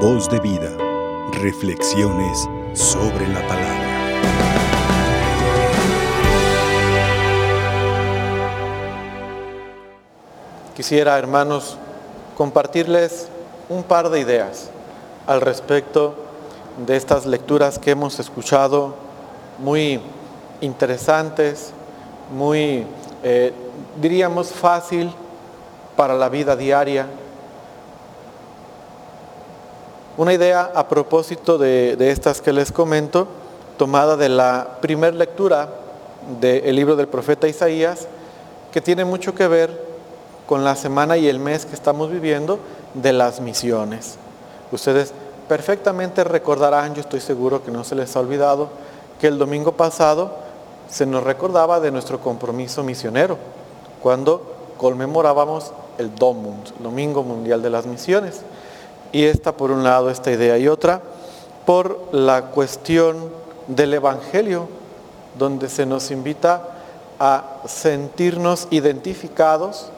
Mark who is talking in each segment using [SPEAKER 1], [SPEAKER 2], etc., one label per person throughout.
[SPEAKER 1] Voz de vida. Reflexiones sobre la palabra.
[SPEAKER 2] Quisiera, hermanos, compartirles un par de ideas al respecto de estas lecturas que hemos escuchado, muy interesantes, muy, eh, diríamos, fácil para la vida diaria. Una idea a propósito de, estas que les comento, tomada de la primera lectura del libro del profeta Isaías, que tiene mucho que ver con la semana y el mes que estamos viviendo de las misiones. Ustedes perfectamente recordarán, yo estoy seguro que no se les ha olvidado, que el domingo pasado se nos recordaba de nuestro compromiso misionero, cuando conmemorábamos el DOMUND, Domingo Mundial de las Misiones. Y esta por un lado, esta idea, y otra por la cuestión del Evangelio, donde se nos invita a sentirnos identificados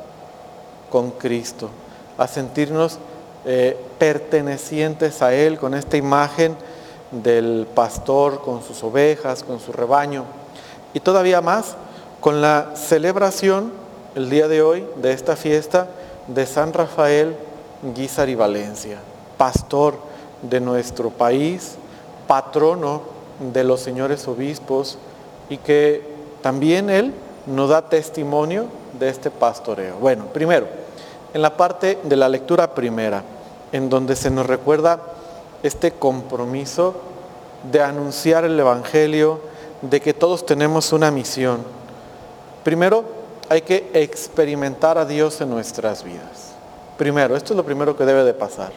[SPEAKER 2] con Cristo, a sentirnos eh, pertenecientes a Él con esta imagen del pastor con sus ovejas, con su rebaño, y todavía más con la celebración el día de hoy de esta fiesta de San Rafael Guizar y Valencia, pastor de nuestro país, patrono de los señores obispos y que también él nos da testimonio de este pastoreo. Bueno, primero, en la parte de la lectura primera, en donde se nos recuerda este compromiso de anunciar el Evangelio, de que todos tenemos una misión. Primero, hay que experimentar a Dios en nuestras vidas. Primero, esto es lo primero que debe de pasar.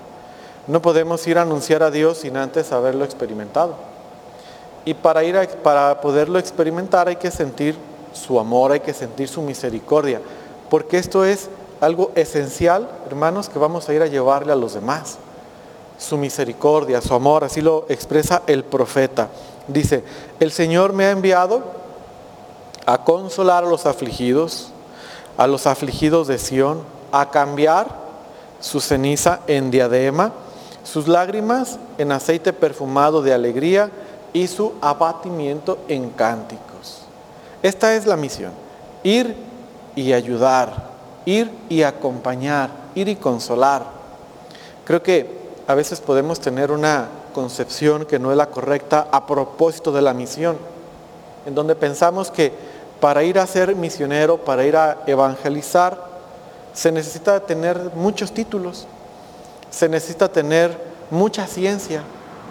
[SPEAKER 2] No podemos ir a anunciar a Dios sin antes haberlo experimentado. Y para, ir para poderlo experimentar hay que sentir su amor, hay que sentir su misericordia, porque esto es algo esencial, hermanos, que vamos a ir a llevarle a los demás. Su misericordia, su amor, así lo expresa el profeta. Dice, el Señor me ha enviado a consolar a los afligidos, a los afligidos de Sión, a cambiar su ceniza en diadema, sus lágrimas en aceite perfumado de alegría y su abatimiento en cánticos. Esta es la misión, ir y ayudar, ir y acompañar, ir y consolar. Creo que a veces podemos tener una concepción que no es la correcta a propósito de la misión, en donde pensamos que para ir a ser misionero, para ir a evangelizar, se necesita tener muchos títulos, se necesita tener mucha ciencia.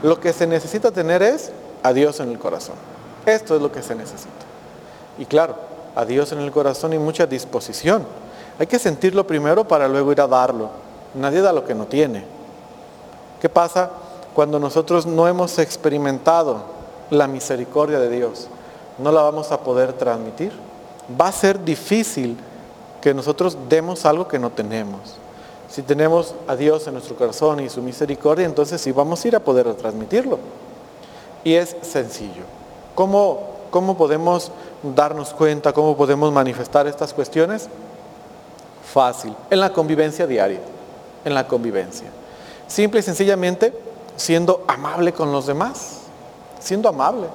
[SPEAKER 2] Lo que se necesita tener es a Dios en el corazón. Esto es lo que se necesita. Y claro, a Dios en el corazón y mucha disposición. Hay que sentirlo primero para luego ir a darlo. Nadie da lo que no tiene. ¿Qué pasa cuando nosotros no hemos experimentado la misericordia de Dios? no la vamos a poder transmitir. Va a ser difícil que nosotros demos algo que no tenemos. Si tenemos a Dios en nuestro corazón y su misericordia, entonces sí vamos a ir a poder transmitirlo. Y es sencillo. ¿Cómo, cómo podemos darnos cuenta, cómo podemos manifestar estas cuestiones? Fácil, en la convivencia diaria, en la convivencia. Simple y sencillamente siendo amable con los demás, siendo amable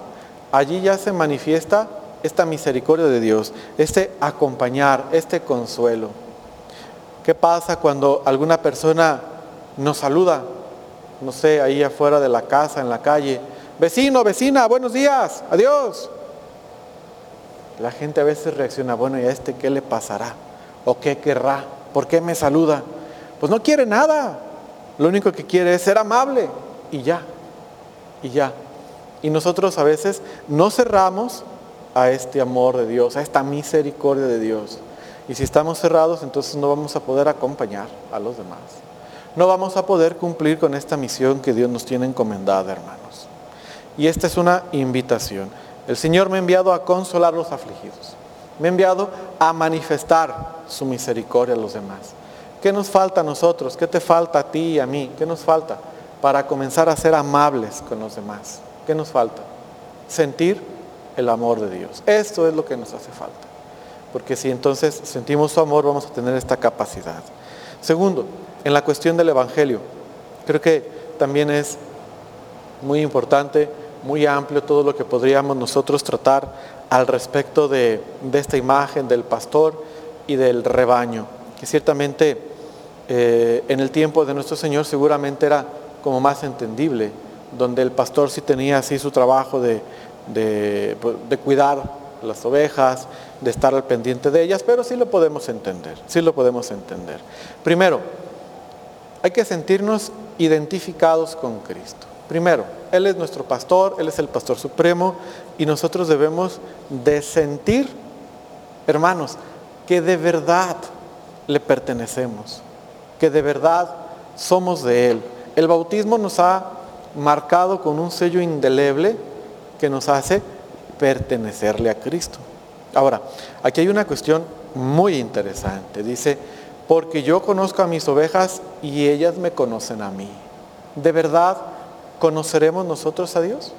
[SPEAKER 2] allí ya se manifiesta esta misericordia de Dios, este acompañar, este consuelo. ¿Qué pasa cuando alguna persona nos saluda? No sé, ahí afuera de la casa, en la calle. Vecino, vecina, buenos días, adiós. La gente a veces reacciona, bueno, ¿y a este qué le pasará? ¿O qué querrá? ¿Por qué me saluda? Pues no quiere nada. Lo único que quiere es ser amable. Y ya, y ya. Y nosotros a veces no cerramos a este amor de Dios, a esta misericordia de Dios. Y si estamos cerrados, entonces no vamos a poder acompañar a los demás. No vamos a poder cumplir con esta misión que Dios nos tiene encomendada, hermanos. Y esta es una invitación. El Señor me ha enviado a consolar a los afligidos. Me ha enviado a manifestar su misericordia a los demás. ¿Qué nos falta a nosotros? ¿Qué te falta a ti y a mí? ¿Qué nos falta para comenzar a ser amables con los demás? ¿Qué nos falta? Sentir el amor de Dios. Esto es lo que nos hace falta. Porque si entonces sentimos su amor, vamos a tener esta capacidad. Segundo, en la cuestión del Evangelio, creo que también es muy importante, muy amplio todo lo que podríamos nosotros tratar al respecto de, esta imagen del pastor y del rebaño, que ciertamente eh, en el tiempo de nuestro Señor seguramente era como más entendible, donde el pastor sí tenía así su trabajo de, de, pues, de cuidar las ovejas, de estar al pendiente de ellas, pero sí lo podemos entender, sí lo podemos entender. Primero, hay que sentirnos identificados con Cristo. Primero, Él es nuestro pastor, Él es el pastor supremo y nosotros debemos de sentir, hermanos, que de verdad le pertenecemos, que de verdad somos de Él. El bautismo nos ha marcado con un sello indeleble que nos hace pertenecerle a Cristo. Ahora, aquí hay una cuestión muy interesante. Dice, porque yo conozco a mis ovejas y ellas me conocen a mí. ¿De verdad conoceremos nosotros a Dios?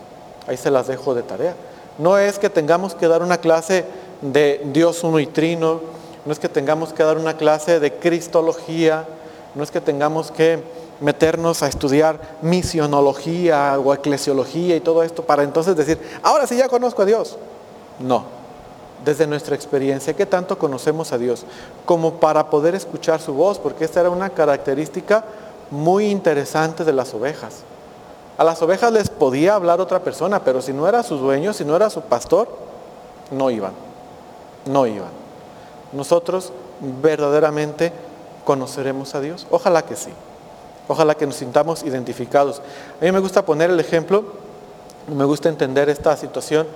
[SPEAKER 2] Ahí se las dejo de tarea. No es que tengamos que dar una clase de Dios uno y trino, no es que tengamos que dar una clase de cristología, no es que tengamos que meternos a estudiar misionología o eclesiología y todo esto para entonces decir, ahora sí ya conozco a Dios. No, desde nuestra experiencia, ¿qué tanto conocemos a Dios? Como para poder escuchar su voz, porque esta era una característica muy interesante de las ovejas. A las ovejas les podía hablar otra persona, pero si no era su dueño, si no era su pastor, no iban, no iban. Nosotros verdaderamente conoceremos a Dios. Ojalá que sí. Ojalá que nos sintamos identificados. A mí me gusta poner el ejemplo, me gusta entender esta situación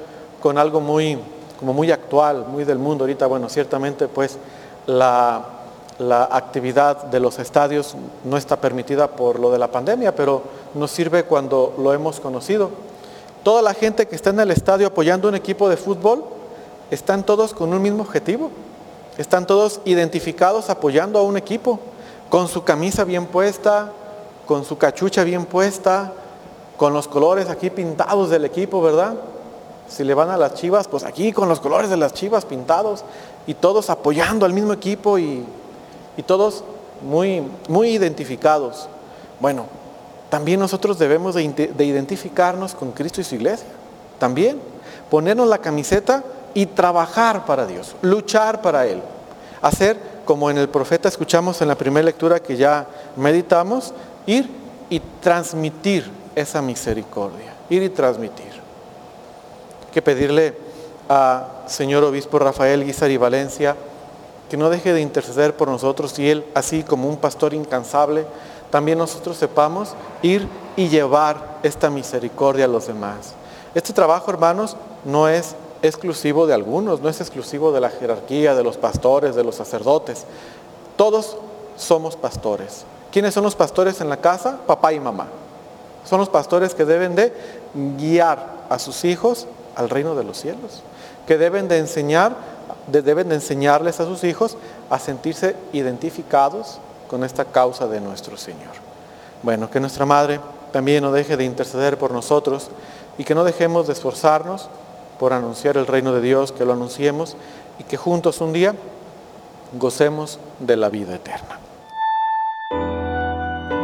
[SPEAKER 2] con algo muy, como muy actual, muy del mundo. Ahorita, bueno, ciertamente pues la, la actividad de los estadios no está permitida por lo de la pandemia, pero nos sirve cuando lo hemos conocido. Toda la gente que está en el estadio apoyando un equipo de fútbol, están todos con un mismo objetivo. Están todos identificados apoyando a un equipo, con su camisa bien puesta, con su cachucha bien puesta, con los colores aquí pintados del equipo, ¿verdad? Si le van a las chivas, pues aquí con los colores de las chivas pintados y todos apoyando al mismo equipo y, todos muy, muy identificados. Bueno, también nosotros debemos de, de identificarnos con Cristo y su iglesia. También ponernos la camiseta y trabajar para Dios, luchar para Él. Hacer como en el profeta escuchamos en la primera lectura que ya meditamos, ir y transmitir esa misericordia, ir y transmitir. Hay que pedirle a señor obispo Rafael Guizar y Valencia que no deje de interceder por nosotros y él, así como un pastor incansable, también nosotros sepamos ir y llevar esta misericordia a los demás. Este trabajo, hermanos, no es exclusivo de algunos, no es exclusivo de la jerarquía, de los pastores, de los sacerdotes. Todos somos pastores. ¿Quiénes son los pastores en la casa? Papá y mamá. Son los pastores que deben de guiar a sus hijos al reino de los cielos, que deben de enseñar, deben de enseñarles a sus hijos a sentirse identificados con esta causa de nuestro Señor. Bueno, que nuestra Madre también no deje de interceder por nosotros y que no dejemos de esforzarnos por anunciar el reino de Dios, que lo anunciemos y que juntos un día gocemos de la vida eterna.